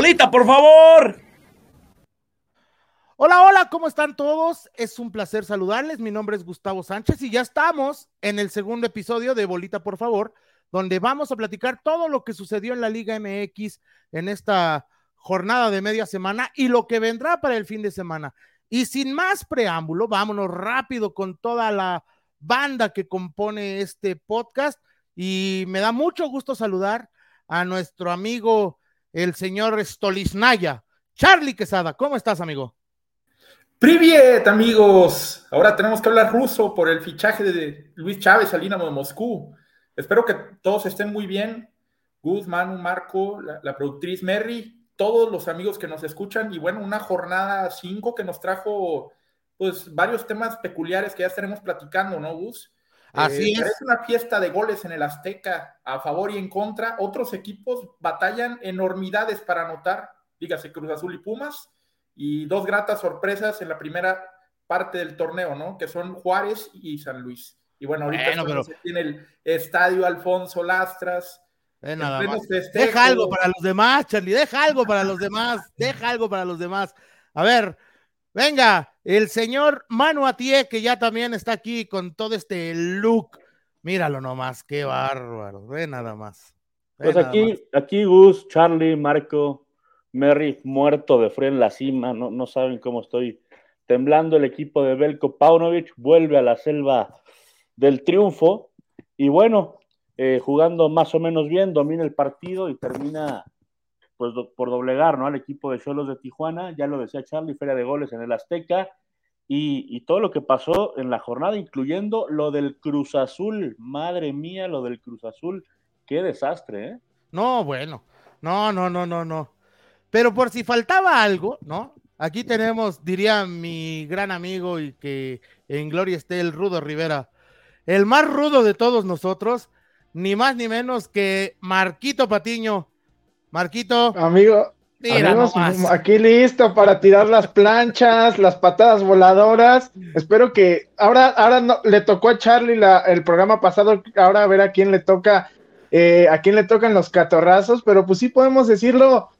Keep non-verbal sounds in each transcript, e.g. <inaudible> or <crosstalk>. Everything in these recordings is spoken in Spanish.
Bolita, por favor. Hola, hola, ¿cómo están todos? Es un placer saludarles. Mi nombre es Gustavo Sánchez y ya estamos en el segundo episodio de Bolita, por favor, donde vamos a platicar todo lo que sucedió en la Liga MX en esta jornada de media semana y lo que vendrá para el fin de semana. Y sin más preámbulo, vámonos rápido con toda la banda que compone este podcast y me da mucho gusto saludar a nuestro amigo el señor Stoliznaya. Charlie Quesada, ¿cómo estás, amigo? Priviet, amigos. Ahora tenemos que hablar ruso por el fichaje de Luis Chávez al Dinamo de Moscú. Espero que todos estén muy bien. Gus, Manu, Marco, la, productriz Merry, todos los amigos que nos escuchan y bueno, una jornada 5 que nos trajo pues varios temas peculiares que ya estaremos platicando, ¿no, Gus? Así eh, es. Es una fiesta de goles en el Azteca, a favor y en contra. Otros equipos batallan enormidades para anotar, dígase Cruz Azul y Pumas, y dos gratas sorpresas en la primera parte del torneo, ¿no? Que son Juárez y San Luis. Y bueno, ahorita Bueno, pero- se tiene el estadio Alfonso Lastras. Eh, nada más. Deja algo para los demás, Charlie, deja algo para los demás, deja algo para los demás. A ver, venga, el señor Manu Atié, que ya también está aquí con todo este look. Míralo nomás, qué bárbaro, ve nada más. Ve Pues aquí, más. aquí Gus, Charlie, Marco, Merry, muerto de frío en la cima, no, no saben cómo estoy temblando. El equipo de Belko Paunovic vuelve a la selva del triunfo y bueno, eh, jugando más o menos bien, domina el partido y termina pues por doblegar ¿no? al equipo de Cholos de Tijuana, ya lo decía Charlie, feria de goles en el Azteca y, y todo lo que pasó en la jornada, incluyendo lo del Cruz Azul, madre mía, lo del Cruz Azul, qué desastre, ¿eh? No, bueno, no, no, no, no, no. Pero por si faltaba algo, ¿no? Aquí tenemos, diría mi gran amigo y que en gloria esté el Rudo Rivera, el más rudo de todos nosotros, ni más ni menos que Marquito Patiño. Marquito, Amigo, mira amigos, nomás. aquí listo para tirar las planchas, las patadas voladoras. Espero que ahora, ahora no, le tocó a Charlie la- el programa pasado, ahora a ver a quién le toca, eh, a quién le tocan los catorrazos, pero pues sí podemos decirlo.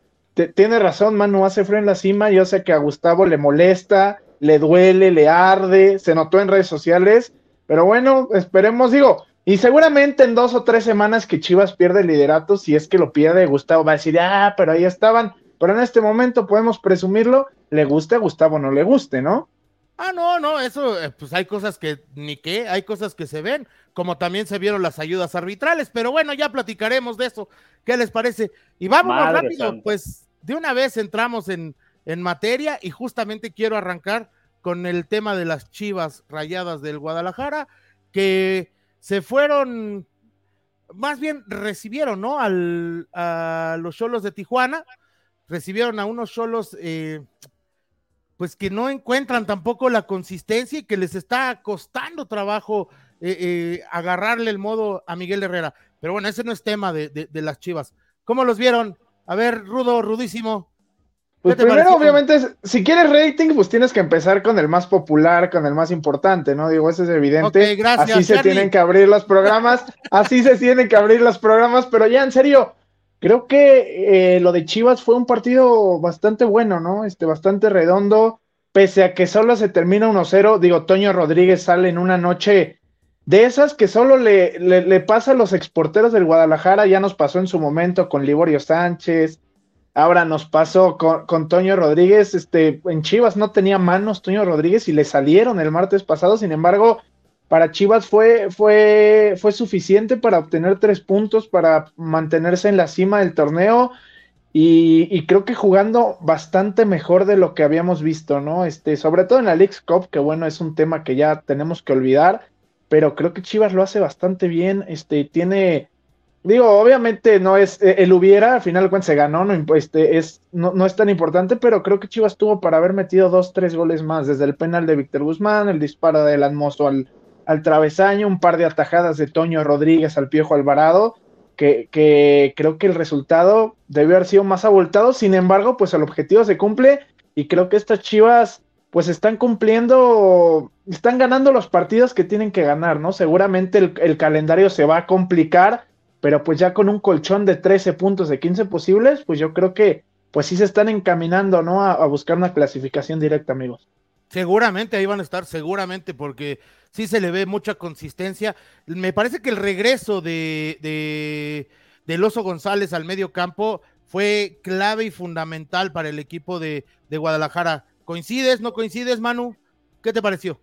Tiene razón, Manu, hace frío en la cima. Yo sé que a Gustavo le molesta, le duele, le arde, se notó en redes sociales, pero bueno, esperemos, digo, y seguramente en dos o tres semanas que Chivas pierde el liderato, si es que lo pierde, Gustavo va a decir, ah, pero ahí estaban. Pero en este momento podemos presumirlo, le guste a Gustavo, no le guste, ¿no? Ah, no, no, eso, eh, pues hay cosas que ni qué, hay cosas que se ven, como también se vieron las ayudas arbitrales, pero bueno, ya platicaremos de eso. ¿Qué les parece? Y vámonos Madre rápido, santa. pues de una vez entramos en, en materia y justamente quiero arrancar con el tema de las chivas rayadas del Guadalajara, que se fueron, más bien recibieron, ¿no? Al, a los cholos de Tijuana, recibieron a unos cholos eh, pues que no encuentran tampoco la consistencia y que les está costando trabajo eh, eh, agarrarle el modo a Miguel Herrera. Pero bueno, ese no es tema de, de- de las Chivas. ¿Cómo los vieron? A ver, Rudo, Rudísimo. Pues primero, pareció? obviamente, es- si quieres rating, pues tienes que empezar con el más popular, con el más importante, ¿no? Digo, eso es evidente. Ok, gracias, así se tienen que abrir los programas, <laughs> así se tienen que abrir los programas, pero ya en serio, creo que eh, lo de Chivas fue un partido bastante bueno, ¿no? Este, bastante redondo, pese a que solo se termina 1-0, digo, Toño Rodríguez sale en una noche de esas que solo le, le, le pasa a los exporteros del Guadalajara, ya nos pasó en su momento con Liborio Sánchez, ahora nos pasó con, Toño Rodríguez, este, en Chivas no tenía manos Toño Rodríguez y le salieron el martes pasado, sin embargo, para Chivas fue, fue, fue suficiente para obtener tres puntos, para mantenerse en la cima del torneo y, y creo que jugando bastante mejor de lo que habíamos visto, ¿no? Este, sobre todo en la League Cup, que bueno, es un tema que ya tenemos que olvidar, pero creo que Chivas lo hace bastante bien, este, tiene, digo, obviamente no es, eh, el hubiera, al final cuentas se ganó, no, este, es, no, no es tan importante, pero creo que Chivas tuvo para haber metido dos, tres goles más, desde el penal de Víctor Guzmán, el disparo de Lanmoso al, al travesaño, un par de atajadas de Toño Rodríguez al Piojo Alvarado, que, que creo que el resultado debió haber sido más abultado, sin embargo, pues el objetivo se cumple y creo que estas Chivas pues están cumpliendo, están ganando los partidos que tienen que ganar, ¿no? Seguramente el calendario se va a complicar, pero pues ya con un colchón de 13 puntos de 15 posibles, pues yo creo que pues sí se están encaminando, ¿no? A, buscar una clasificación directa, amigos. Seguramente ahí van a estar, seguramente, porque sí se le ve mucha consistencia. Me parece que el regreso de, de, del Oso González al medio campo fue clave y fundamental para el equipo de, de Guadalajara. ¿Coincides, no coincides, Manu? ¿Qué te pareció?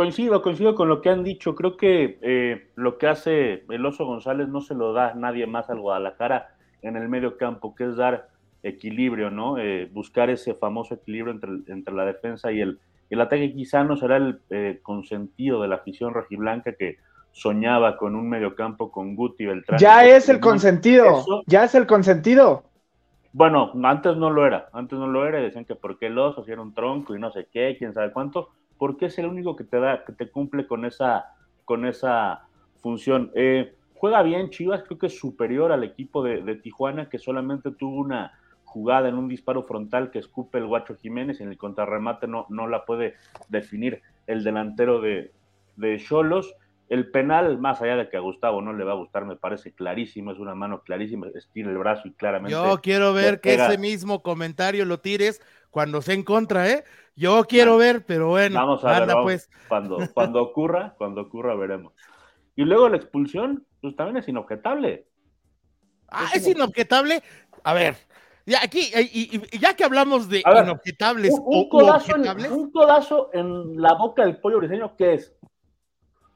Coincido, coincido con lo que han dicho. Creo que eh, lo que hace el Oso González no se lo da nadie más al Guadalajara en el medio campo, que es dar equilibrio, ¿no? Eh, buscar ese famoso equilibrio entre, entre la defensa y el, el ataque. Quizá no será el eh, consentido de la afición rojiblanca que soñaba con un mediocampo con Guti Beltrán. Ya es el consentido, Eso, ya es el consentido. Bueno, antes no lo era, antes no lo era, y decían que por qué el oso, si era un tronco y no sé qué, quién sabe cuánto, porque es el único que te da, que te cumple con esa, con esa función. Eh, juega bien Chivas, creo que es superior al equipo de, Tijuana, que solamente tuvo una, jugada en un disparo frontal que escupe el Guacho Jiménez, en el contrarremate no, no la puede definir el delantero de Cholos. El penal, más allá de que a Gustavo no le va a gustar, me parece clarísimo, es una mano clarísima, estira el brazo y claramente. Yo quiero ver que ese mismo comentario lo tires cuando se en contra, ¿eh? Yo quiero ver, pero bueno, vamos a ver, vamos, pues. Cuando, <laughs> cuando ocurra, cuando ocurra veremos. Y luego la expulsión, pues también es inobjetable. Ah, es, es inobjetable. A ver, ya aquí, y, y, ya que hablamos de ver, inobjetables un, un, codazo en, un, codazo en, la boca del pollo briseño, ¿qué es?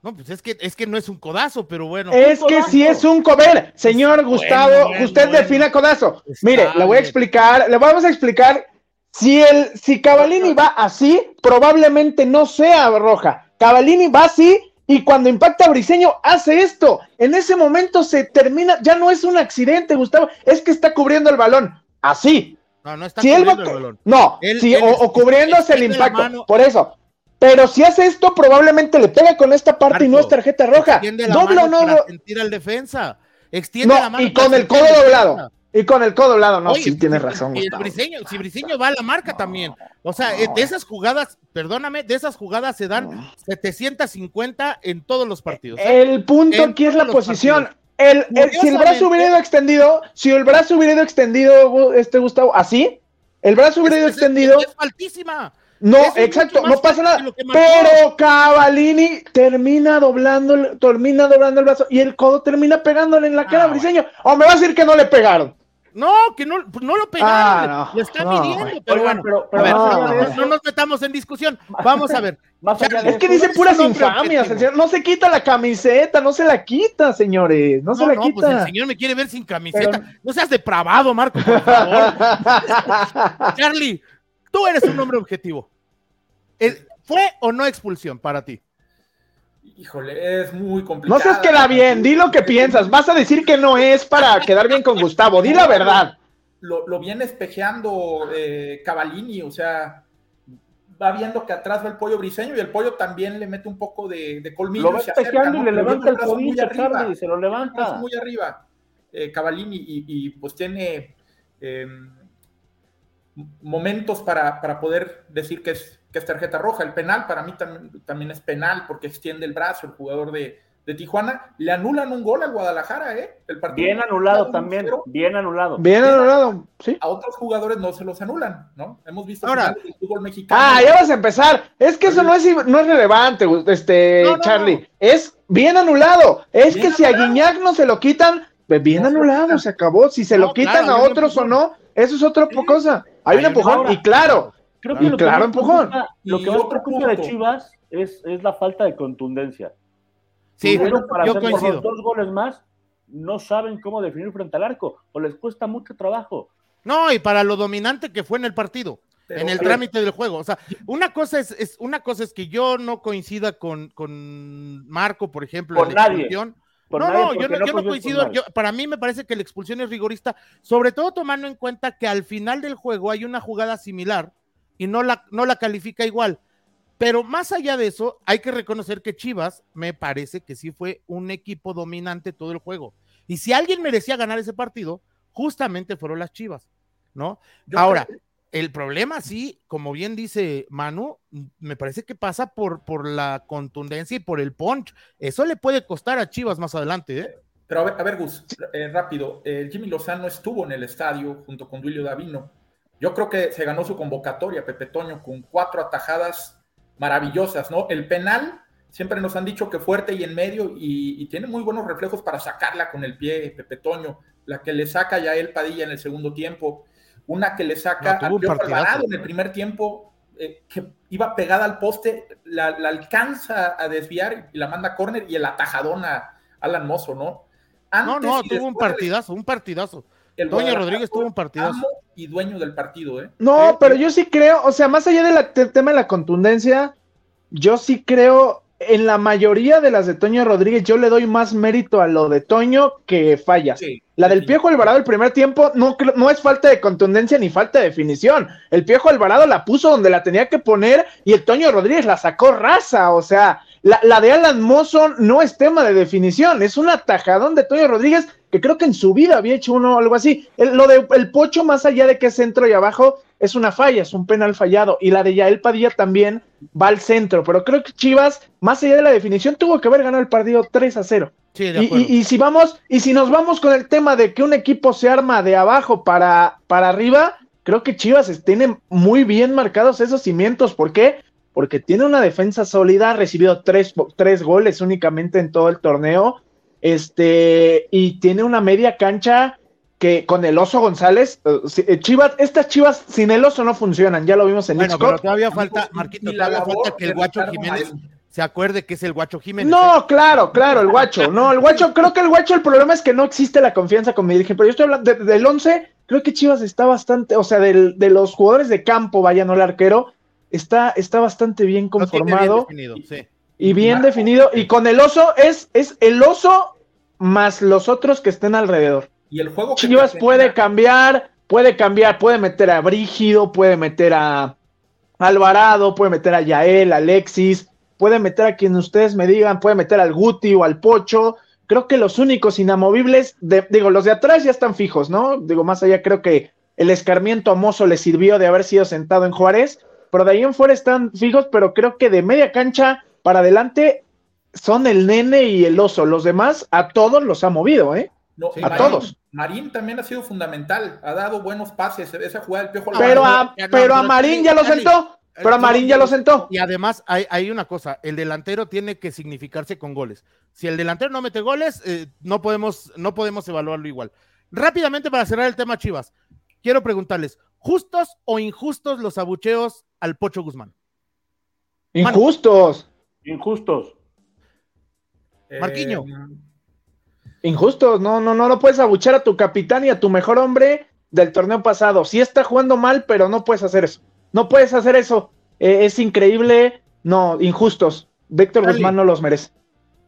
No, pues es que, es que no es un codazo, pero bueno. Es que sí es un cover, señor Gustavo, bueno, usted bueno. defina codazo. Está Mire, le voy a explicar, le vamos a explicar. Si el, si Cavalini va así, probablemente no sea roja. Cavalini va así y cuando impacta a Briseño hace esto. En ese momento se termina, ya no es un accidente, Gustavo, es que está cubriendo el balón así. No, no está si cubriendo va, el balón. No, Él- sí, él o, cubriéndose el impacto. mano. Por eso. Pero si hace esto, probablemente le pega con esta parte y no es tarjeta roja. Doble o no. sentir al defensa. Extiende No, la mano y con el codo doblado. Y con el codo doblado. No, Oye, sí, tienes razón, y el. Briseño, si Briseño va a la marca también. O sea, eh, de esas jugadas, perdóname, de esas jugadas se dan 750 en todos los partidos. ¿eh? El punto En aquí es la posición. El, el- si el brazo hubiera ido extendido, si el brazo hubiera ido extendido, este Gustavo, así, el brazo hubiera ido Es- extendido, Es, faltísima. No, es exacto, no pasa nada. Pero Cavalini termina doblando, el- termina doblando el brazo y el codo termina pegándole en la cara Ah, a Briseño. O me va a decir que no le pegaron. No, que no, pues no lo pegaron. Ah, no, le está no, midiendo, pero bueno. pero- a ver, no, nos metamos en discusión. <laughs> Vamos a ver. Más allá de Es que dice puras infamias, el señor. No se quita la camiseta, no se la quita, señores. No, se la no, quita. pues el señor me quiere ver sin camiseta. Pero- No seas depravado, Marco, por favor. <laughs> Charlie, tú eres un hombre objetivo. ¿Fue o no expulsión para ti? Híjole, es muy complicado. no seas queda bien, di lo que piensas. Vas a decir que no es para quedar bien con Gustavo. Di la verdad. Lo, lo viene espejeando eh, Cavallini, o sea, va viendo que atrás va el pollo briseño y el pollo también le mete un poco de, de colmillo. lo va y se acerca, espejeando y le levanta el Charlie, se lo levanta. muy arriba, eh, Cavallini, y, y, pues tiene eh, momentos para, para poder decir que es, que es tarjeta roja. El penal para mí también, también es penal porque extiende el brazo el jugador de, de Tijuana. Le anulan un gol al Guadalajara, ¿eh? El partido Bien anulado también, bien anulado. Bien anulado, sí. A otros jugadores no se los anulan, ¿no? Hemos visto Ahora- del fútbol mexicano. Ah, ya vas a empezar. Es que eso no es, no es relevante, este, No, no, Charlie. no. Es bien anulado. Es Bien que si a. Guiñac no se lo quitan, pues bien anulado, se acabó. Si se No, lo quitan claro, a otros o no, eso es otra Sí. cosa. Hay Hay un empujón. y claro, Creo que lo que claro, más empujón. preocupa- Lo que más preocupa de. Chivas es, es la falta de contundencia. Sí, Tuvieron para yo hacer los coincido. dos goles más, no saben cómo definir frente al arco, o les cuesta mucho trabajo. No, y para lo dominante que fue en el partido, Pero- en el pero- trámite del juego. O sea, una cosa es, es- una cosa es que yo no coincida con, con Marco, por ejemplo, Con en la nadie. expulsión. Por no, nadie, no, yo no, yo no coincides coincido. yo- para mí me parece que la expulsión es rigorista, sobre todo tomando en cuenta que al final del juego hay una jugada similar y no la, no la califica igual. Pero más allá de eso, hay que reconocer que Chivas me parece que sí fue un equipo dominante todo el juego. Y si alguien merecía ganar ese partido, justamente fueron las Chivas, ¿no? yo Ahora, creo- el problema sí, como bien dice Manu, me parece que pasa por, por la contundencia y por el punch. Eso le puede costar a Chivas más adelante, ¿eh? Pero a ver, a ver Gus, eh, rápido. Eh, Jimmy Lozano estuvo en el estadio junto con Duilio Davino. Yo creo que se ganó su convocatoria, Pepe Toño, con cuatro atajadas maravillosas, ¿no? El penal, siempre nos han dicho que fuerte y en medio, y, tiene muy buenos reflejos para sacarla con el pie, Pepe Toño. La que le saca ya el Padilla en el segundo tiempo, una que le saca No, a partidazo. en el primer tiempo, eh, que iba pegada al poste, la, la alcanza a desviar y la manda a córner y el atajadón a Alan Mozo, ¿no? No, no, tuvo un partidazo, un partidazo. El Toño Rodríguez tuvo un partidazo. amo y dueño del partido, ¿eh? No, pero yo sí creo, o sea, más allá del tema de la contundencia, yo sí creo en la mayoría de las de Toño Rodríguez, yo le doy más mérito a lo de Toño que fallas. Sí. La del Sí. Piojo Alvarado el primer tiempo no, no es falta de contundencia ni falta de definición. El Piojo Alvarado la puso donde la tenía que poner y el Toño Rodríguez la sacó raza. O sea, la, la de Alan Mozo no es tema de definición, es un atajadón de Toño Rodríguez que creo que en su vida había hecho uno o algo así. El- lo de el Pocho, más allá de que es centro y abajo, es una falla, es un penal fallado. Y la de Yael Padilla también va al centro. Pero creo que Chivas, más allá de la definición, tuvo que haber ganado el partido 3 a 0. Sí, de Y, acuerdo. y- y si vamos, y si nos vamos con el tema de que un equipo se arma de abajo para, para arriba, creo que Chivas tiene muy bien marcados esos cimientos. ¿Por qué? Porque tiene una defensa sólida, ha recibido tres, tres goles únicamente en todo el torneo. Este, y tiene una media cancha que con el oso González, eh, eh, Chivas, estas Chivas sin el oso no funcionan, ya lo vimos en bueno, Xcop. pero todavía falta, Marquito, y la todavía labor falta que el Guacho Jiménez se acuerde que es el Guacho Jiménez. ¿eh? No, claro, claro, el guacho. No, el guacho, creo que el guacho, el problema es que no existe la confianza con mi dirigente. Pero yo estoy hablando de- del 11, creo que Chivas está bastante, o sea, del- de los jugadores de campo, vaya, no el arquero, está, está bastante bien tiene bien conformado definido, sí. y bien Marco, definido. Y con el oso es, es el oso más los otros que estén alrededor. Y el juego que Chivas puede cambiar, puede cambiar, puede meter a Brígido, puede meter a Alvarado, puede meter a Yael, Alexis, puede meter a quien ustedes me digan, puede meter al Guti o al Pocho. Creo que los únicos inamovibles, de- digo, los de atrás ya están fijos, ¿no? Digo, más allá creo que el escarmiento a Mozo le sirvió de haber sido sentado en Juárez, pero de ahí en fuera están fijos, pero creo que de media cancha para adelante son el nene y el oso. Los demás, a todos los ha movido, ¿eh? No, Sí, a Marín- todos. Marín también ha sido fundamental, ha dado buenos pases, esa jugada del Piojo Pero a, pero a Marín ya lo sentó. Pero a eh, Marín ya lo sentó. Y además hay, hay una cosa, el delantero tiene que significarse con goles. Si el delantero no mete goles, eh, no, podemos, no podemos evaluarlo igual. Rápidamente para cerrar el tema Chivas, quiero preguntarles, ¿justos o injustos los abucheos al Pocho Guzmán? Injustos. Injustos. Eh, Marquinho. Injustos. No, no, no, no puedes abuchar a tu capitán y a tu mejor hombre del torneo pasado. Sí está jugando mal, pero no puedes hacer eso. No puedes hacer eso. Eh, es increíble. No, injustos. Víctor. Guzmán no los merece.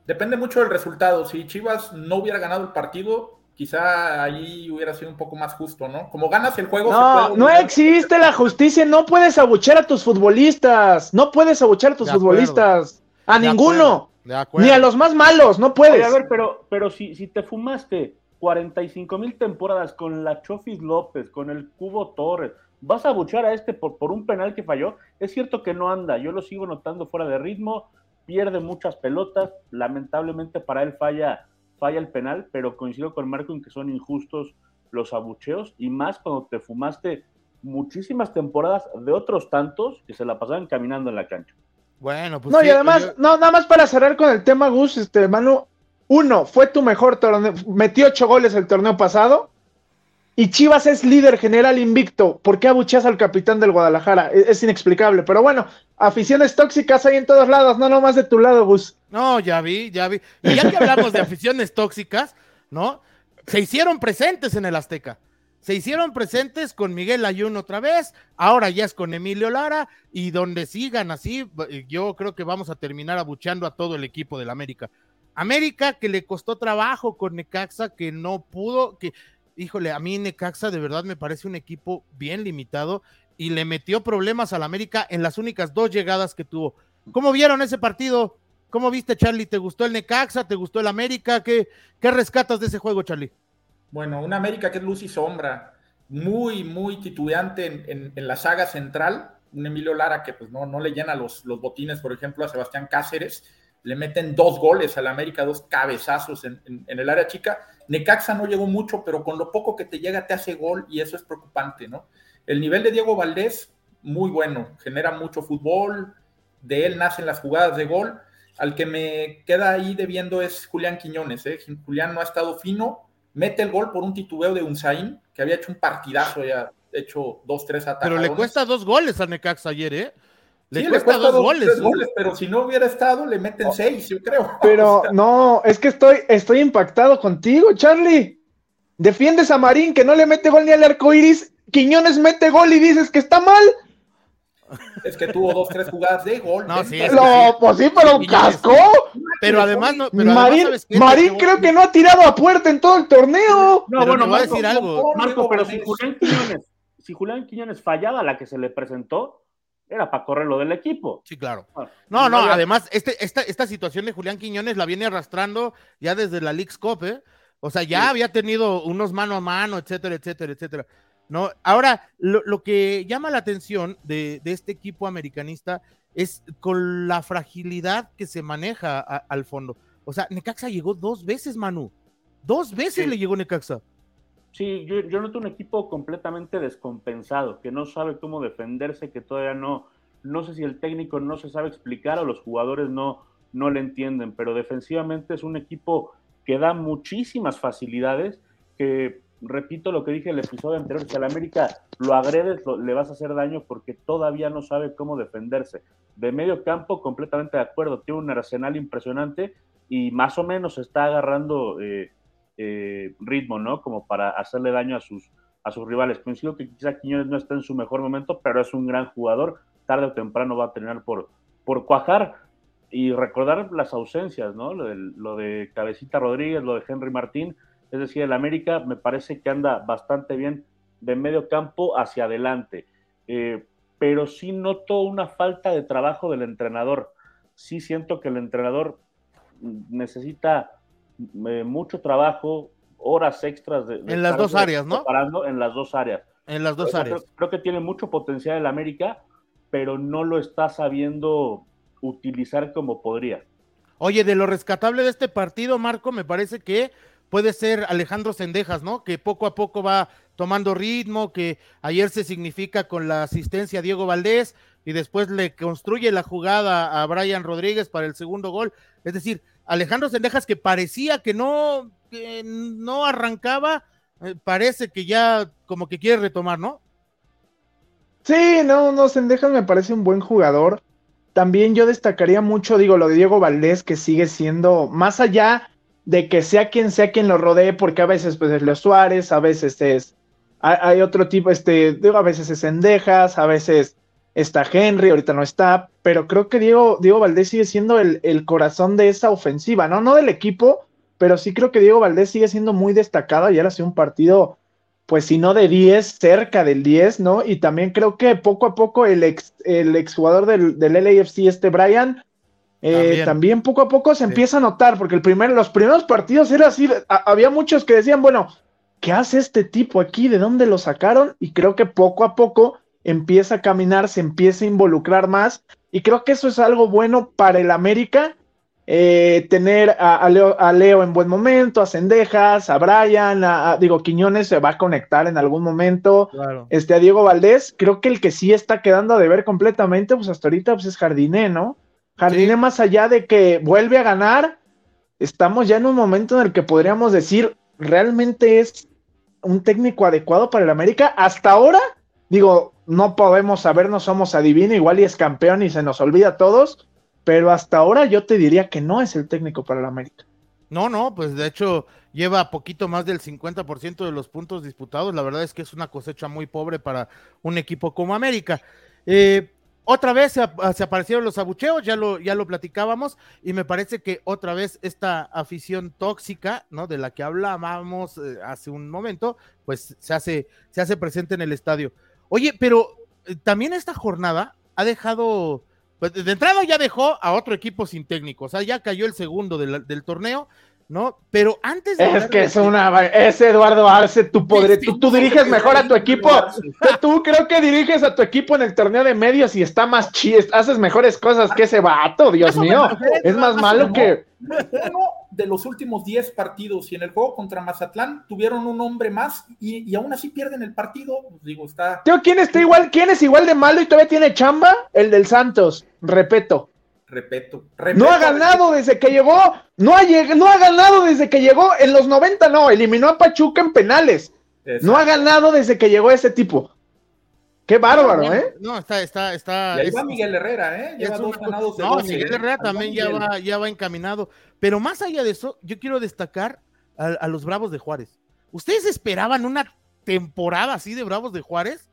Depende mucho del resultado. Si Chivas no hubiera ganado el partido, quizá ahí hubiera sido un poco más justo, ¿no? Como ganas el juego, se No, puede no existe la justicia. No puedes abuchar a tus futbolistas. No puedes abuchar a tus De acuerdo. futbolistas. A De ninguno. acuerdo, de acuerdo. Ni a los más malos. No Oye, puedes. a ver, pero, pero si, si te fumaste 45 mil temporadas con la Chofis López, con el Cubo Torres, vas a buchar a este por, por un penal que falló. Es cierto que no anda, yo lo sigo notando fuera de ritmo, pierde muchas pelotas, lamentablemente para él falla, falla el penal, pero coincido con Marco en que son injustos los abucheos y más cuando te fumaste muchísimas temporadas de otros tantos que se la pasaban caminando en la cancha. Bueno, pues No, sí, y además, yo- no, nada más para cerrar con el tema, Gus, este, Manu, uno, fue tu mejor torneo, metió ocho goles el torneo pasado, y Chivas es líder general invicto. ¿Por qué abucheas al capitán del Guadalajara? Es, es inexplicable, pero bueno, aficiones tóxicas hay en todos lados, no nomás de tu lado, Gus. No, ya vi, ya vi. Y ya que hablamos de <laughs> aficiones tóxicas, ¿no? Se hicieron presentes en el Azteca. Se hicieron presentes con Miguel Ayun otra vez, ahora ya es con Emilio Lara, y donde sigan así, yo creo que vamos a terminar abucheando a todo el equipo del América. América que le costó trabajo con Necaxa, que no pudo, que, híjole, a mí Necaxa de verdad me parece un equipo bien limitado y le metió problemas al América en las únicas dos llegadas que tuvo. ¿Cómo vieron ese partido? ¿Cómo viste, Charlie? ¿Te gustó el Necaxa? ¿Te gustó el América? ¿Qué, qué rescatas de ese juego, Charlie? Bueno, una América que es luz y sombra, muy, muy titubeante en, en- en la saga central. Un Emilio Lara que pues no, no le llena los, los botines, por ejemplo, a Sebastián Cáceres. le meten dos goles al América, dos cabezazos en, el área chica. Necaxa no llegó mucho, pero con lo poco que te llega te hace gol y eso es preocupante, ¿no? El nivel de Diego Valdés, muy bueno, genera mucho fútbol, de él nacen las jugadas de gol. Al que me queda ahí debiendo es Julián Quiñones, ¿eh? Julián no ha estado fino, mete el gol por un titubeo de Unzaín, que había hecho un partidazo ya, hecho dos, tres ataques. Pero le cuesta dos goles a Necaxa ayer, ¿eh? Le, cuesta, dos, goles, Pero si no hubiera estado, le meten oh. seis, yo creo. <laughs> Pero no, es que estoy, estoy impactado contigo, Charlie. Defiendes a Marín que no le mete gol ni al arco iris. Quiñones mete gol y dices que está mal. Es que tuvo dos, tres jugadas de gol. No, sí, pues sí, pero cascó. Pero además, no, Marín, Marín creo que no ha tirado a puerta en todo el torneo. No, bueno, voy a decir algo. Marco, pero si Julián Quiñones, si Julián Quiñones fallaba la que se le presentó, era para correrlo del equipo. Sí, claro. Ah, no, no, además, este, esta, esta situación de Julián Quiñones la viene arrastrando ya desde la League's Cup, ¿eh? O sea, ya había tenido unos mano a mano, etcétera, etcétera, etcétera. ¿No? Ahora, lo, que llama la atención de, este equipo americanista es con la fragilidad que se maneja al fondo. O sea, Necaxa llegó dos veces, Manu. Dos veces le llegó Necaxa. Sí, yo, yo, noto un equipo completamente descompensado, que no sabe cómo defenderse, que todavía no, no sé si el técnico no se sabe explicar o los jugadores no, no le entienden, pero defensivamente es un equipo que da muchísimas facilidades, que repito lo que dije en el episodio anterior, si al América lo agredes, le vas a hacer daño porque todavía no sabe cómo defenderse. De medio campo, completamente de acuerdo, tiene un arsenal impresionante y más o menos está agarrando eh, eh, ritmo, ¿no? Como para hacerle daño a sus, a sus rivales. Coincido que quizá Quiñones no está en su mejor momento, pero es un gran jugador. Tarde o temprano va a terminar por, por cuajar y recordar las ausencias, ¿no? Lo de, Cabecita Rodríguez, lo de Henry Martín. Es decir, el América me parece que anda bastante bien de medio campo hacia adelante. Eh, pero sí noto una falta de trabajo del entrenador. Sí siento que el entrenador necesita eh, mucho trabajo, horas extras de, en las dos áreas, ¿no? en las dos áreas. En las dos áreas. Creo, que tiene mucho potencial el América, pero no lo está sabiendo utilizar como podría. Oye, de lo rescatable de este partido, Marco, me parece que puede ser Alejandro Sendejas, ¿no? Que poco a poco va tomando ritmo, que ayer se significa con la asistencia a Diego Valdés y después le construye la jugada a Brian Rodríguez para el segundo gol. Es decir, Alejandro Sendejas que parecía que no, no arrancaba, eh, parece que ya como que quiere retomar, ¿no? Sí, no, no, Sendejas me parece un buen jugador. También yo destacaría mucho, digo, lo de Diego Valdés, que sigue siendo, más allá de que sea quien sea quien lo rodee, porque a veces pues es Leo Suárez, a veces es, hay, otro tipo, este, digo, a veces es Sendejas, a veces está Henry, ahorita no está, pero creo que Diego, Diego Valdés sigue siendo el, corazón de esa ofensiva, ¿no? No del equipo, pero sí creo que Diego Valdés sigue siendo muy destacado y ahora sido un partido, pues si no de 10, cerca del 10, ¿no? Y también creo que poco a poco el ex, el exjugador del, del LAFC, este Brian, eh, también. poco a poco se empieza a notar, porque el primer, los primeros partidos era así, había muchos que decían, bueno, ¿qué hace este tipo aquí? ¿De dónde lo sacaron? Y creo que poco a poco empieza a caminar, se empieza a involucrar más. Y creo que eso es algo bueno para el América. Eh, tener a, Leo, en buen momento, a Cendejas, a Brian, a, digo, Quiñones se va a conectar en algún momento. Este, a Diego Valdés, creo que el que sí está quedando a deber completamente, pues hasta ahorita pues es Jardiné, ¿no? Jardiné, más allá de que vuelve a ganar, estamos ya en un momento en el que podríamos decir, realmente es un técnico adecuado para el América. Hasta ahora, digo, no podemos saber, no somos adivino, igual y es campeón y se nos olvida a todos, pero hasta ahora yo te diría que no es el técnico para el América. No, no, pues de hecho lleva poquito más del 50% de los puntos disputados. La verdad es que es una cosecha muy pobre para un equipo como América. Eh, otra vez se, aparecieron los abucheos, ya lo, ya lo platicábamos, y me parece que otra vez esta afición tóxica, ¿no? De la que hablábamos eh, hace un momento, pues se hace, se hace presente en el estadio. Oye, pero eh, también esta jornada ha dejado, pues de entrada ya dejó a otro equipo sin técnico, o sea, ya cayó el segundo del, torneo ¿no? Pero antes de Es que de- es una. Es Eduardo Arce, tu podre. Tú, tú diriges mejor a tu equipo. Tú creo que diriges a tu equipo en el torneo de medios y está más chido. Haces mejores cosas que ese vato, Dios mío. Es más malo que. Uno de los últimos 10 partidos y en el juego contra Mazatlán tuvieron un hombre más y, y aún así pierden el partido. Pues digo, está. Tío, ¿quién está igual? ¿Quién es igual de malo y todavía tiene chamba? El del Santos. Repeto. Repeto. No ha ganado desde que llegó. No ha, lleg- no ha ganado desde que llegó. En los 90 no. Eliminó a Pachuca en penales. No ha ganado desde que llegó ese tipo. Qué bárbaro, ¿eh? No, está, está, está. Y ahí es- va Miguel Herrera, ¿eh? Lleva dos ganados de No, 12, Miguel. Herrera también ya va, ya va encaminado. Pero más allá de eso, yo quiero destacar a, a los Bravos de Juárez. ¿Ustedes esperaban una temporada así de Bravos de Juárez?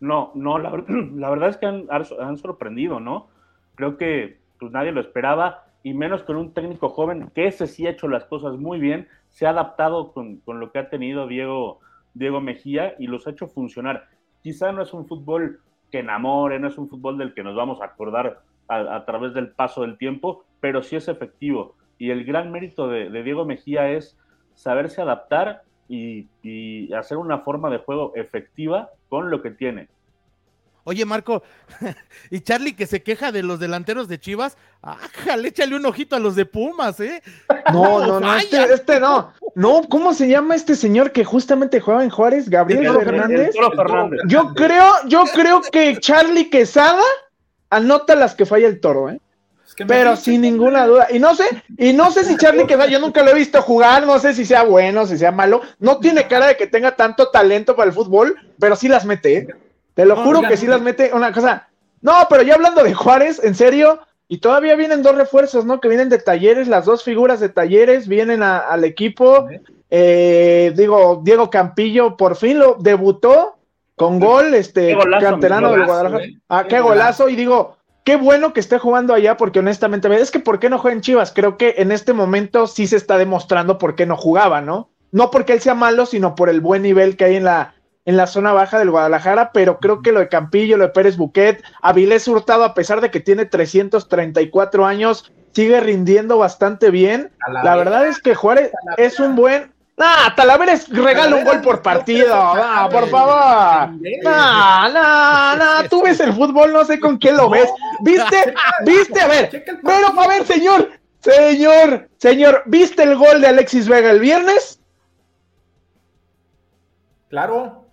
No, no, la, <clears throat> la verdad es que han, han sorprendido, ¿no? Creo que pues, nadie lo esperaba, y menos con un técnico joven que ese sí ha hecho las cosas muy bien, se ha adaptado con, con lo que ha tenido Diego, Diego Mejía y los ha hecho funcionar. Quizá no es un fútbol que enamore, no es un fútbol del que nos vamos a acordar a, a través del paso del tiempo, pero sí es efectivo. Y el gran mérito de, de Diego Mejía es saberse adaptar y, y hacer una forma de juego efectiva con lo que tiene. Oye, Marco, <laughs> y Charlie que se queja de los delanteros de Chivas, ájale, échale un ojito a los de Pumas, ¿eh? <laughs> No, no, no, este, este no. No, ¿cómo se llama este señor que justamente juega en Juárez? Gabriel El- el- el Fernández. Yo creo, yo creo que Charlie Quesada anota las que falla el toro, ¿eh? Es que me Pero sin ninguna duda. Y no sé, y no sé si Charlie Quesada, yo nunca lo he visto jugar, no sé si sea bueno, si sea malo. No tiene cara de que tenga tanto talento para el fútbol, pero sí las mete, ¿eh? Te lo No, juro oigan, que sí las mete. Una cosa. No, pero ya hablando de Juárez, en serio, y todavía vienen dos refuerzos, ¿no? Que vienen de talleres, las dos figuras de talleres vienen a- al equipo. Eh, digo, Diego Campillo por fin lo debutó con gol, este golazo, canterano del Guadalajara. eh. Ah, Qué qué golazo. Y digo, qué bueno que esté jugando allá, porque honestamente, es que ¿por qué no juega en Chivas? Creo que en este momento sí se está demostrando por qué no jugaba, ¿no? No porque él sea malo, sino por el buen nivel que hay en la, en la zona baja del Guadalajara, pero creo que lo de Campillo, lo de Pérez Buquet, Avilés Hurtado, a pesar de que tiene 334 años, sigue rindiendo bastante bien. La verdad es que Juárez es un buen. ¡Ah! Talavera es- regala un gol por partido. ¡Ah, por favor! No, no, no, tú ves el fútbol, no sé con quién lo ves. ¿Viste? <laughs> ¿Viste? A ver, pero a ver, señor, señor, señor, ¿viste el gol de Alexis Vega el viernes? Claro.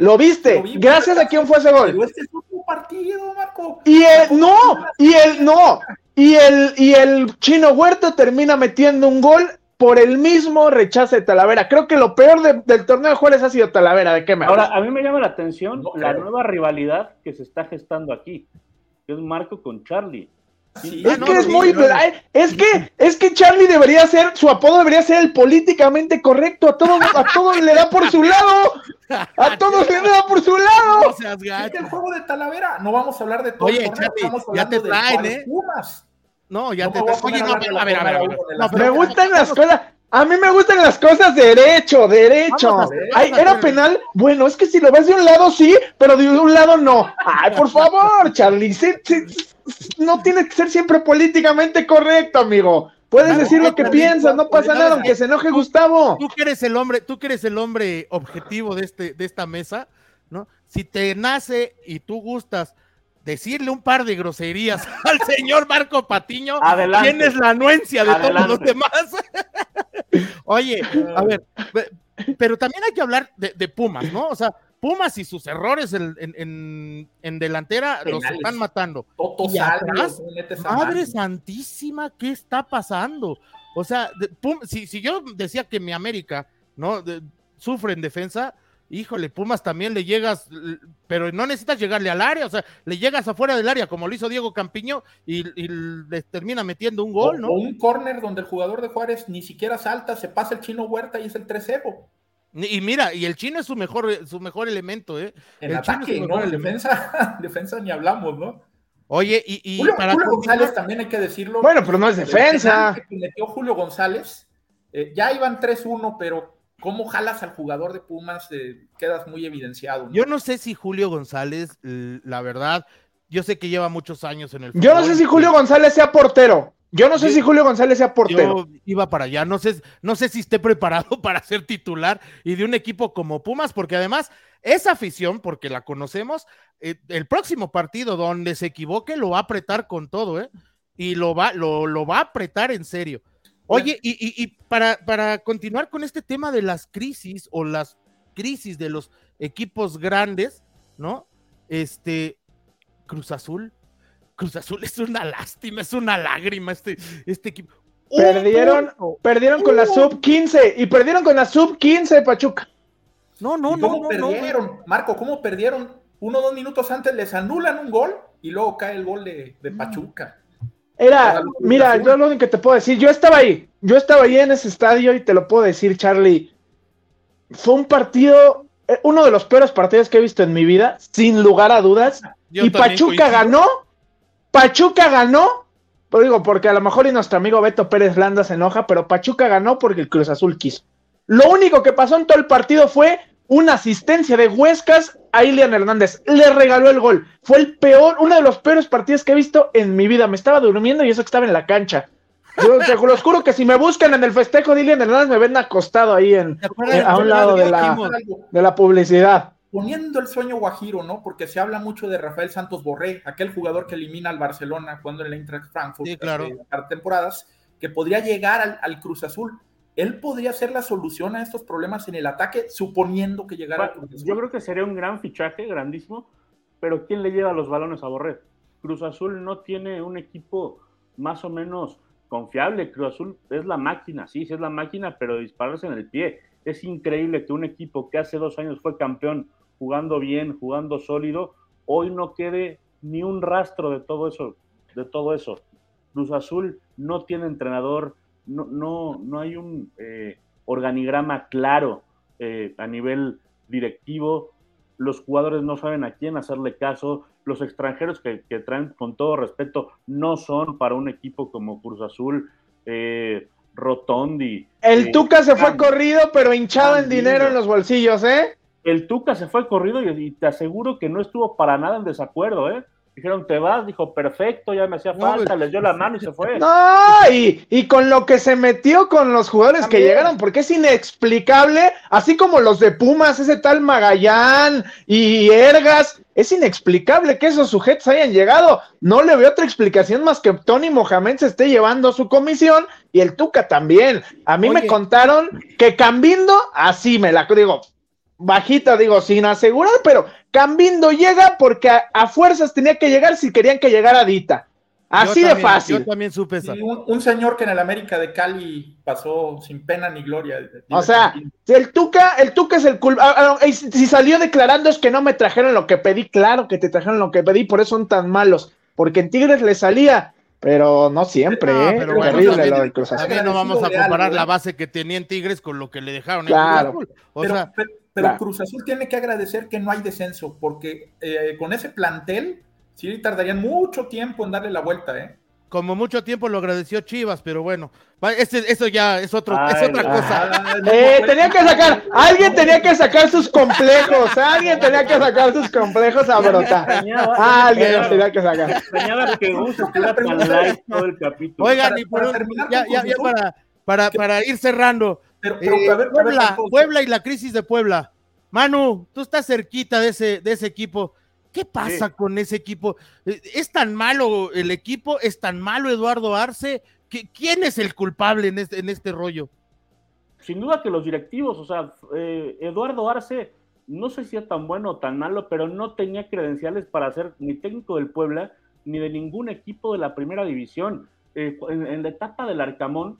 ¿Lo viste? Lo vi, Gracias a quién fue ese gol. Pero este es otro partido, Marco. Y el, no, y el, no, y el, y el chino Huerta termina metiendo un gol por el mismo rechazo de Talavera. Creo que lo peor de- del torneo de Juárez ha sido Talavera. ¿De qué me Ahora, a mí me llama la atención No la nueva rivalidad que se está gestando aquí, que es Marco con Charlie. Sí, Es no, que no, es sí, muy, no, no. es que, es que Charlie debería ser, su apodo debería ser el políticamente correcto. A todos, a <laughs> todos le da por su lado. A todos le da por su No lado. seas Checa gacho. el juego de Talavera. No vamos a hablar de todo. Oye, Charlie, ya te traen, ¿eh? Pumas. No, ya No te a Oye, no, a ver, a ver, a ver. No, Me gustan las cosas. A mí me gustan las cosas derecho, derecho. Vamos Ay, ¿Era penal? Bueno, es que si lo ves de un lado sí, pero de un lado no. Ay, por <laughs> favor, Charlie. no tiene que ser siempre políticamente correcto, amigo. Puedes Claro, decir lo que piensas, no pasa ¿sabes nada, aunque se enoje Gustavo. Tú que eres el hombre, tú que eres el hombre objetivo de este, de esta mesa, ¿no? Si te nace y tú gustas decirle un par de groserías <laughs> al señor Marco Patiño, Adelante. tienes la anuencia de todos los demás. <laughs> Oye, a ver, <laughs> pe- pero también hay que hablar de, de Pumas, ¿no? O sea, Pumas y sus errores en, en- en- en delantera los están matando. Y atrás, Madre santísima, ¿qué está pasando? O sea, de- Pum- si, si yo decía que mi América, ¿no? De- sufre en defensa, híjole, Pumas también le llegas, pero no necesitas llegarle al área, o sea, le llegas afuera del área, como lo hizo Diego Campiño, y, y le termina metiendo un gol, O- ¿no? O un córner donde el jugador de Juárez ni siquiera salta, se pasa el chino Huerta y es el 3-0. Y mira, y el chino es su mejor, su mejor elemento, ¿eh? En El ataque, ¿no? En defensa, <laughs> defensa ni hablamos, ¿no? Oye, y, y Julio, para Julio continuar- González también hay que decirlo. Bueno, pero no es defensa. que metió Julio González, eh, ya iban 3-1, pero cómo jalas al jugador de Pumas, eh, quedas muy evidenciado. ¿no? yo no sé si Julio González, la verdad, yo sé que lleva muchos años en el Yo no sé si Julio González sea portero. Yo no sé si Julio González sea portero. Yo iba para allá, no sé, no sé si esté preparado <laughs> para ser titular y de un equipo como Pumas, porque además esa afición, porque la conocemos, eh, el próximo partido donde se equivoque lo va a apretar con todo, ¿eh? Y lo va, lo, lo va a apretar en serio. Oye, y, y, y para, para continuar con este tema de las crisis o las crisis de los equipos grandes, ¿no? Este, Cruz Azul. Cruz Azul <laughs> es una lástima, es una lágrima este, este equipo. Perdieron, perdieron con la sub 15 y perdieron con la sub 15 de Pachuca. No, no, ¿Y no. ¿Cómo no, perdieron? no. Marco, ¿cómo perdieron? Uno o dos minutos antes les anulan un gol y luego cae el gol de, de Pachuca. Era, mira, yo lo único que te puedo decir, yo estaba ahí, yo estaba ahí en ese estadio y te lo puedo decir, Charlie. Fue un partido, eh, uno de los peores partidos que he visto en mi vida, sin lugar a dudas. Yo y Pachuca coincido. ganó, Pachuca ganó, pero digo, porque a lo mejor y nuestro amigo Beto Pérez Landa se enoja, pero Pachuca ganó porque el Cruz Azul quiso. Lo único que pasó en todo el partido fue una asistencia de Huescas a Ilian Hernández. Le regaló el gol. Fue el peor, uno de los peores partidos que he visto en mi vida. Me estaba durmiendo y eso que estaba en la cancha. Yo te los juro que si me buscan en el festejo de Ilian Hernández me ven acostado ahí en, eh, a un lado de la, de la publicidad. Poniendo el sueño guajiro, ¿no? Porque se habla mucho de Rafael Santos Borré, aquel jugador que elimina al Barcelona cuando en la Eintracht Frankfurt Sí, claro. temporadas, que podría llegar al, al Cruz Azul. Él podría ser la solución a estos problemas en el ataque, suponiendo que llegara Azul. Yo creo que sería un gran fichaje, grandísimo, pero ¿quién le lleva los balones a Borré? Cruz Azul no tiene un equipo más o menos confiable. Cruz Azul es la máquina, sí, sí es la máquina, pero dispararse en el pie. Es increíble que un equipo que hace dos años fue campeón, jugando bien, jugando sólido, hoy no quede ni un rastro de todo eso, de todo eso. Cruz Azul no tiene entrenador, no, no, no hay un eh, organigrama claro eh, a nivel directivo, los jugadores no saben a quién hacerle caso, los extranjeros que, que traen, con todo respeto, no son para un equipo como Cruz Azul, eh, Rotondi. El eh, Tuca se fue corrido, pero hinchado en dinero en los bolsillos, ¿eh? El Tuca se fue corrido y, y te aseguro que no estuvo para nada en desacuerdo, ¿eh? Dijeron, te vas, dijo, perfecto, ya me hacía No, falta, les dio la mano y se fue. No, y, y con lo que se metió con los jugadores que llegaron, porque es inexplicable, así como los de Pumas, ese tal Magallán y Ergas, es inexplicable que esos sujetos hayan llegado. No le veo otra explicación más que Tony Mohamed se esté llevando su comisión y el Tuca también. A mí me contaron que Cambindo, así me la digo, bajita, digo, sin asegurar, pero Cambindo llega porque a, a fuerzas tenía que llegar si querían que llegara Dita. Así de fácil. Yo también supe. Sí, un, un señor que en el América de Cali pasó sin pena ni gloria. O sea, el Tuca, el Tuca es el culpable. Si salió declarando es que no me trajeron lo que pedí, claro que te trajeron lo que pedí, por eso son tan malos. Porque en Tigres le salía, pero no siempre, No, ¿eh? pero bueno, Terrible también- lo del Cruz Azul. No vamos a comparar la base que tenía en Tigres con lo que le dejaron en Claro. Cruz Azul. O pero, sea, pero- pero claro. Cruz Azul tiene que agradecer que no hay descenso, porque eh, con ese plantel sí tardarían mucho tiempo en darle la vuelta, ¿eh? como mucho tiempo lo agradeció Chivas, pero bueno, este- eso ya es otro, Ay, es otra cosa. Eh, pues, tenía que sacar, alguien tenía que sacar sus complejos, alguien tenía que sacar sus complejos a brotar. Alguien los tenía que sacar. que todo el capítulo. Oigan, para- y por para un- terminar ya, ya- ya para, para, para ir cerrando, Pero, pero, eh, a ver, a ver, Puebla, Puebla y la crisis de Puebla. Manu, tú estás cerquita de ese, de ese equipo. ¿Qué pasa Sí. con ese equipo? Eh, ¿Es tan malo el equipo? ¿Es tan malo Eduardo Arce? ¿Qui- ¿Quién es el culpable en este, en este rollo? sin duda que los directivos, o sea, eh, Eduardo Arce, no sé si es tan bueno o tan malo, pero no tenía credenciales para ser ni técnico del Puebla ni de ningún equipo de la primera división. Eh, en, en la etapa del Arcamón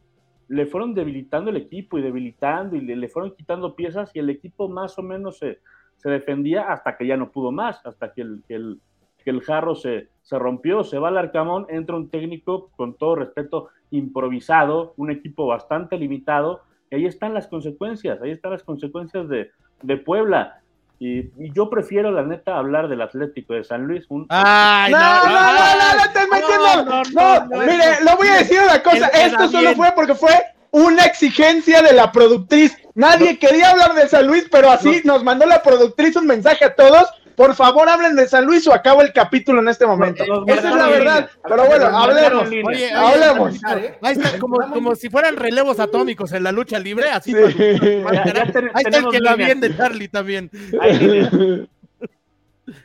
le fueron debilitando el equipo y debilitando y le, le fueron quitando piezas y el equipo más o menos se, se defendía hasta que ya no pudo más, hasta que el, que el, que el jarro se, se rompió, se va al Arcamón, entra un técnico con todo respeto improvisado, un equipo bastante limitado, y ahí están las consecuencias, ahí están las consecuencias de, de Puebla. Y, y yo prefiero, la neta, hablar del Atlético de San Luis. Un, Ay, No, no, no, no, no, estás metiendo. no, No, no, no, mire, lo voy a decir una cosa. Esto solo bien. fue porque fue una exigencia de la productriz. Nadie quería hablar de San Luis, pero así nos mandó la productriz un mensaje a todos Por favor, hablen de San Luis o acabo el capítulo en este momento. Los Esa es la verdad. línea. Pero bueno, hablemos. Oye, Hablemos. oye, ahí está, como, como si fueran relevos atómicos en la lucha libre, así. Sí. <laughs> Ya- ya ten- Ahí está el que la bien de Charlie también.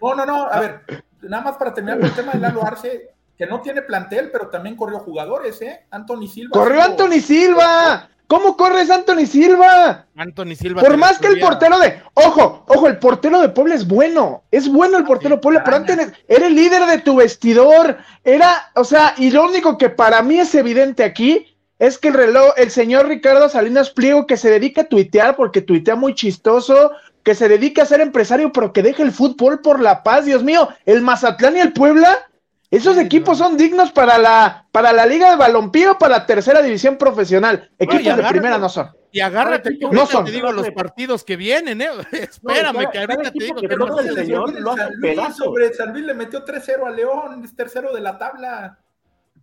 No, no, no, a ver, nada más para terminar con el tema de Lalo Arce, que no tiene plantel, pero también corrió jugadores, ¿eh? Anthony Silva. Corrió Anthony Silva. ¿Cómo corres Anthony Silva? Anthony Silva. Por más que el portero de. Ojo, ojo, el portero de Puebla es bueno. Es bueno el portero de Puebla, pero antes era el líder de tu vestidor. Era, o sea, y lo único que para mí es evidente aquí es que el reloj, el señor Ricardo Salinas Pliego, que se dedica a tuitear porque tuitea muy chistoso, que se dedica a ser empresario, pero que deja el fútbol por la paz, Dios mío. El Mazatlán y el Puebla. Esos Sí, equipos no. son dignos para la, para la Liga de Balompié para la tercera división profesional. Equipos de agárrate. primera no son. Y agárrate que No son. te digo los partidos que vienen, ¿eh? <laughs> Espérame, cada- que ahorita te digo que que no el señor lo hace Luis. Sobre San Luis le metió 3-0 a León, es tercero de la tabla.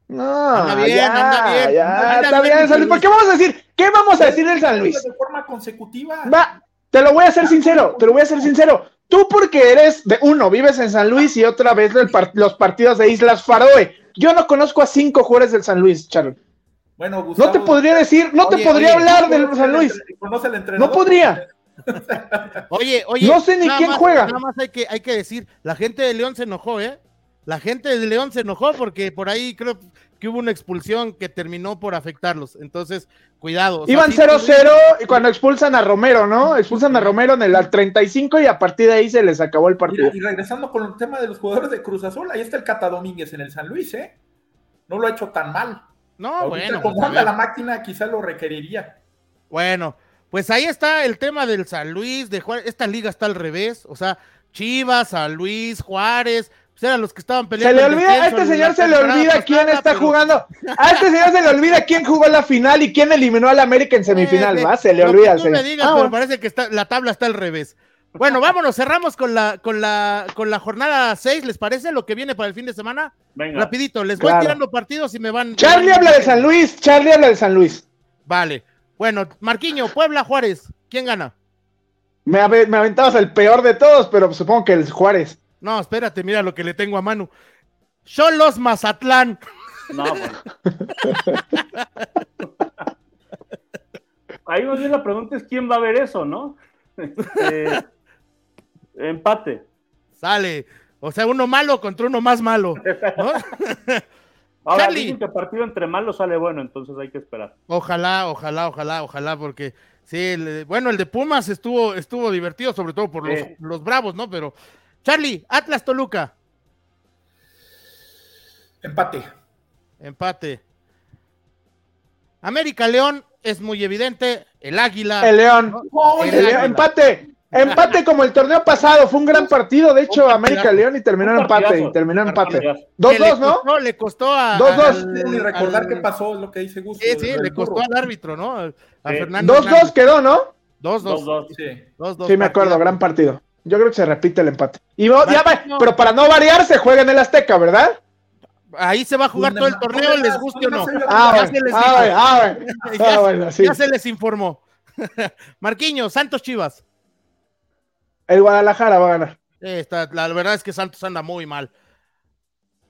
No, Anda bien, ya, anda bien, ya, anda está bien, bien, San Luis. ¿Por qué vamos a decir? ¿Qué vamos a decir del San Luis? De forma consecutiva. Va, te lo voy a hacer sincero, te lo voy a hacer sincero. Tú porque eres de uno, vives en San Luis y otra vez los partidos de Islas Faroe. Yo no conozco a cinco jugadores del San Luis, Charlie. Bueno, No Gustavo, te podría decir, no te podría oye, hablar ¿conoce del San Luis. entre- ¿Conoce el entrenador? No podría. <laughs> Oye, oye. No sé ni quién más- juega. Nada más hay que, hay que decir, la gente de León se enojó, ¿eh? La gente de León se enojó porque por ahí creo que hubo una expulsión que terminó por afectarlos. Entonces, cuidado. o sea, Iban sí, 0-0 y cuando expulsan a Romero, ¿no? Expulsan a Romero en el al 35 y a partir de ahí se les acabó el partido. Y regresando con el tema de los jugadores de Cruz Azul, ahí está el Cata Domínguez en el San Luis, ¿eh? No lo ha hecho tan mal. No, Ahorita, bueno. pues, como a anda la máquina, quizás lo requeriría. Bueno, pues ahí está el tema del San Luis, de Juárez. Esta liga está al revés, o sea, Chivas, San Luis, Juárez, pues eran los que estaban Se peleando. le el olvida, a este señor se le olvida quién pasada, está pero- jugando. A este señor se le olvida quién jugó la final y quién eliminó al América en semifinal, Eh, ¿va? Se le lo que olvida al tú me digas, Ah, pero bueno. parece que está, la tabla está al revés. Bueno, vámonos, cerramos con la, con la, con la jornada 6, ¿les parece lo que viene para el fin de semana? Venga. Rapidito, les voy Claro. tirando partidos y me van. Charlie van- habla de San Luis, Charlie habla de San Luis. Vale. Bueno, Marquiño, Puebla, Juárez, ¿quién gana? Me, ave- me aventabas el peor de todos, pero supongo que el Juárez. No, espérate, mira lo que le tengo a Manu. Cholos Mazatlán. No. <laughs> Ahí más bien la pregunta es quién va a ver eso, ¿no? Este, empate. Sale. O sea, uno malo contra uno más malo. ¿no? <laughs> Ahora Charlie. dicen que partido entre malos sale bueno, entonces hay que esperar. Ojalá, ojalá, ojalá, ojalá, porque sí, el- bueno, el de Pumas estuvo, estuvo divertido, sobre todo por los, los bravos, ¿no? Pero, Charlie, Atlas Toluca, Empate. empate. América León es muy evidente, el Águila. El León. ¡Oye! El León, empate. Empate como el torneo pasado. Fue un gran partido, de hecho, América. León y terminó en empate. Y terminó en empate. Partidazo. que le 2-2, ¿no? costó- le costó a. 2-2. al- Ni recordar al- qué pasó, es lo que dice Gusto. Sí, sí, le costó al árbitro, ¿no? A Sí. Fernando. 2-2 quedó, ¿no? 2-2. 2-2. Sí. 2-2. Sí, me acuerdo, gran partido. Yo creo que se repite el empate. Y va- ya va, pero para no variar, se juega en el Azteca, ¿verdad? Ahí se va a jugar ¿Dónde todo el torneo, ¿Dónde les guste o ¿Dónde no. Ah, Ya bueno, se les informó. Marquiño, Santos Chivas. El Guadalajara va a ganar. Está- la verdad es que Santos anda muy mal.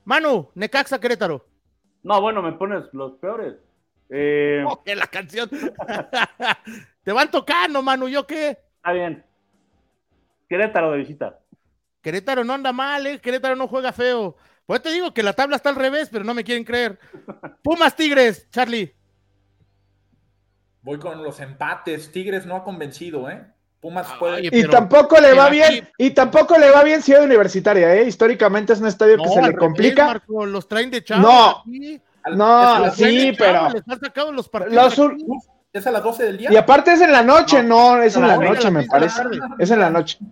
Manu, Necaxa Querétaro. No, bueno, me pones los peores. Eh, <laughs> Oh, que la canción. <laughs> Te van tocando, Manu, ¿yo qué? Está bien. Querétaro de visita. Querétaro no anda mal, ¿eh? Querétaro no juega feo. Pues te digo que la tabla está al revés, pero no me quieren creer. <laughs> Pumas Tigres, Charlie. Voy con los empates. Tigres no ha convencido, ¿eh? Pumas Ay, puede. Y tampoco le va aquí- bien, y tampoco le va bien Ciudad Universitaria, ¿eh? Históricamente es un estadio que se le revés, complica. Marco, los traen de chavo. No. aquí. No, sí, pero- los partidos. Los. ¿Es a las 12 del día? Y aparte es en la noche, no, es en la noche, me parece. tarde. Es en la noche. <laughs>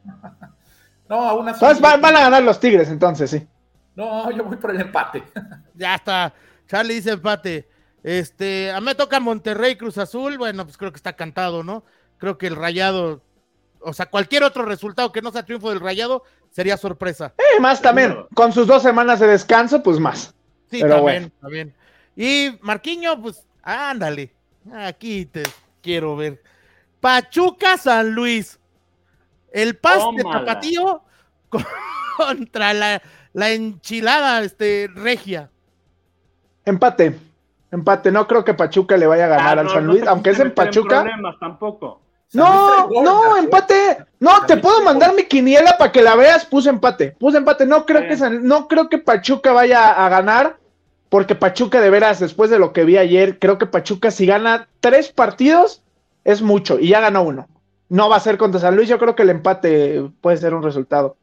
No, aún así. Entonces van, van a ganar los Tigres, entonces, sí. No, yo voy por el empate. <laughs> Ya está. Charlie dice empate. Este, a mí me toca Monterrey Cruz Azul. Bueno, pues creo que está cantado, ¿no? Creo que el rayado, o sea, cualquier otro resultado que no sea triunfo del rayado sería sorpresa. Eh, más también, con sus dos semanas de descanso, pues más. Sí, Pero también, bueno. también. Y Marquiño, pues, ándale. Aquí te quiero ver. Pachuca San Luis. El pas de. Tapatío <laughs> contra la, la enchilada este, regia. Empate. Empate. No creo que Pachuca le vaya a ganar Ah, al no, San Luis, aunque es en Pachuca. problemas tampoco. San No, gol, no, empate. No, te puedo mandar mi quiniela para que la veas. Puse empate. Puse empate. No creo Sí. que San- no creo que Pachuca vaya a ganar. Porque Pachuca, de veras, después de lo que vi ayer, creo que Pachuca, si gana tres partidos, es mucho. Y ya ganó uno. No va a ser contra San Luis. Yo creo que el empate puede ser un resultado.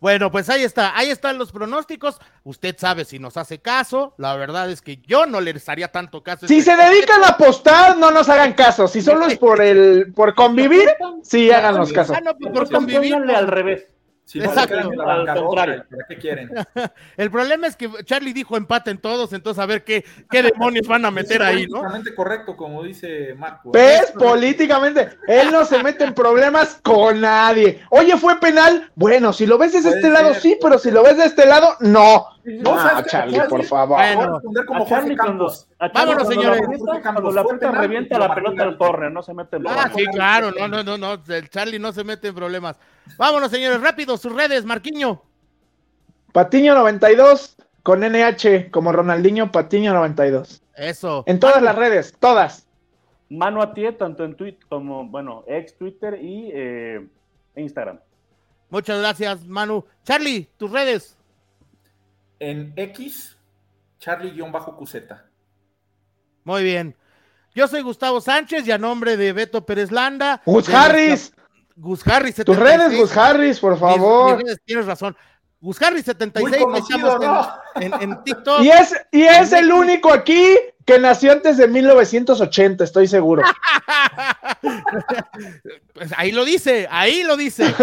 Bueno, pues ahí está, ahí están los pronósticos. Usted sabe si nos hace caso. La verdad es que yo no le haría tanto caso. Si este- se dedican a apostar, no nos hagan caso. Si solo es por el por convivir, sí háganos caso. Ah, no, pues por convivir. al revés. Si no se Exacto. la Al bancarrota, contrario. ¿para qué quieren? <laughs> El problema es que Charlie dijo empate en todos, entonces a ver qué, qué demonios van a meter Es ahí, ¿no? políticamente correcto, como dice Marco. ¿Ves? Políticamente, él no se mete en problemas con nadie. Oye, ¿fue penal? Bueno, si lo ves desde Puede este lado, sí, pero si lo ves de este lado, no. No, No, ¿sabes qué? Charlie, por favor. Bueno, Voy a responder como A Charlie Jorge cuando, Campos. a Charlie Vámonos, cuando señores. Cuando la penal, revienta la lo pelota al córner, no se mete en Ah, problemas. sí, claro, no, no, no, no, el Charlie no se mete en problemas. Vámonos, señores, rápido, sus redes, Marquiño. Patiño 92 con NH como Ronaldinho Patiño 92. Eso. En todas las redes, todas. Mano a ti, tanto en Twitter como, bueno, ex Twitter y eh, Instagram. Muchas gracias, Manu. Charlie, tus redes. En X, Charlie-QZ. Muy bien. Yo soy Gustavo Sánchez y a nombre de Beto Pérez Landa. Gus Harris, Gus Harris. tus 76. redes, Gus Harris, por favor. mis redes, tienes razón. Gus Harris Muy 76. conocido, ¿no? en, en, en TikTok. Y es, y es el único aquí que nació antes de 1980, estoy seguro. <laughs> Pues ahí lo dice, ahí lo dice. <laughs>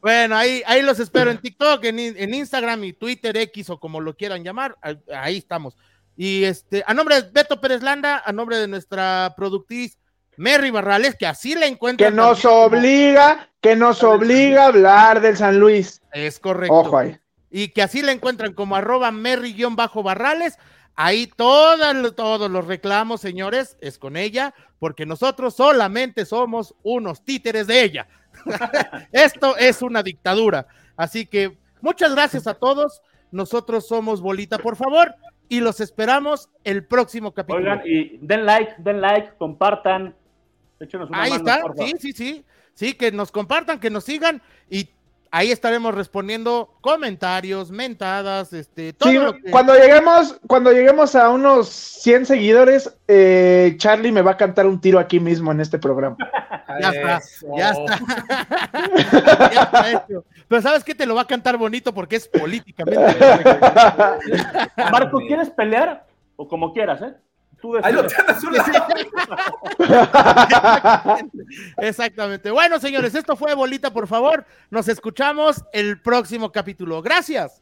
Bueno, ahí, ahí los espero en TikTok, en, en Instagram y Twitter, X o como lo quieran llamar. Ahí, estamos. Y este, a nombre de Beto Pérez Landa, a nombre de nuestra productriz Mary Barrales, que así la encuentran. que nos obliga, que nos obliga a hablar del San Luis. Es correcto. Ojo ahí. y que así la encuentran como arroba Merry-Barrales. Ahí todas- todos los reclamos, señores, es con ella, porque nosotros solamente somos unos títeres de ella. <laughs> Esto es una dictadura. Así que muchas gracias a todos. Nosotros somos Bolita, por favor, y los esperamos el próximo capítulo. Oigan, y den like, den like, compartan. Échenos una Ahí mano, está, porfa. sí, sí, sí. Sí, que nos compartan, que nos sigan y ahí estaremos respondiendo comentarios, mentadas, este, todo Sí, lo que- cuando lleguemos, cuando lleguemos a unos 100 seguidores, eh, Charlie me va a cantar un tiro aquí mismo en este programa. <laughs> Ya está, ya está. <laughs> Ya está hecho. Pero sabes que te lo va a cantar bonito porque es políticamente. <laughs> Marco, ¿quieres pelear? O como quieras, ¿eh? Tú Ahí lo decides. tienes, un lado. <laughs> Exactamente. Bueno, señores, esto fue Bolita, por favor. Nos escuchamos el próximo capítulo. Gracias.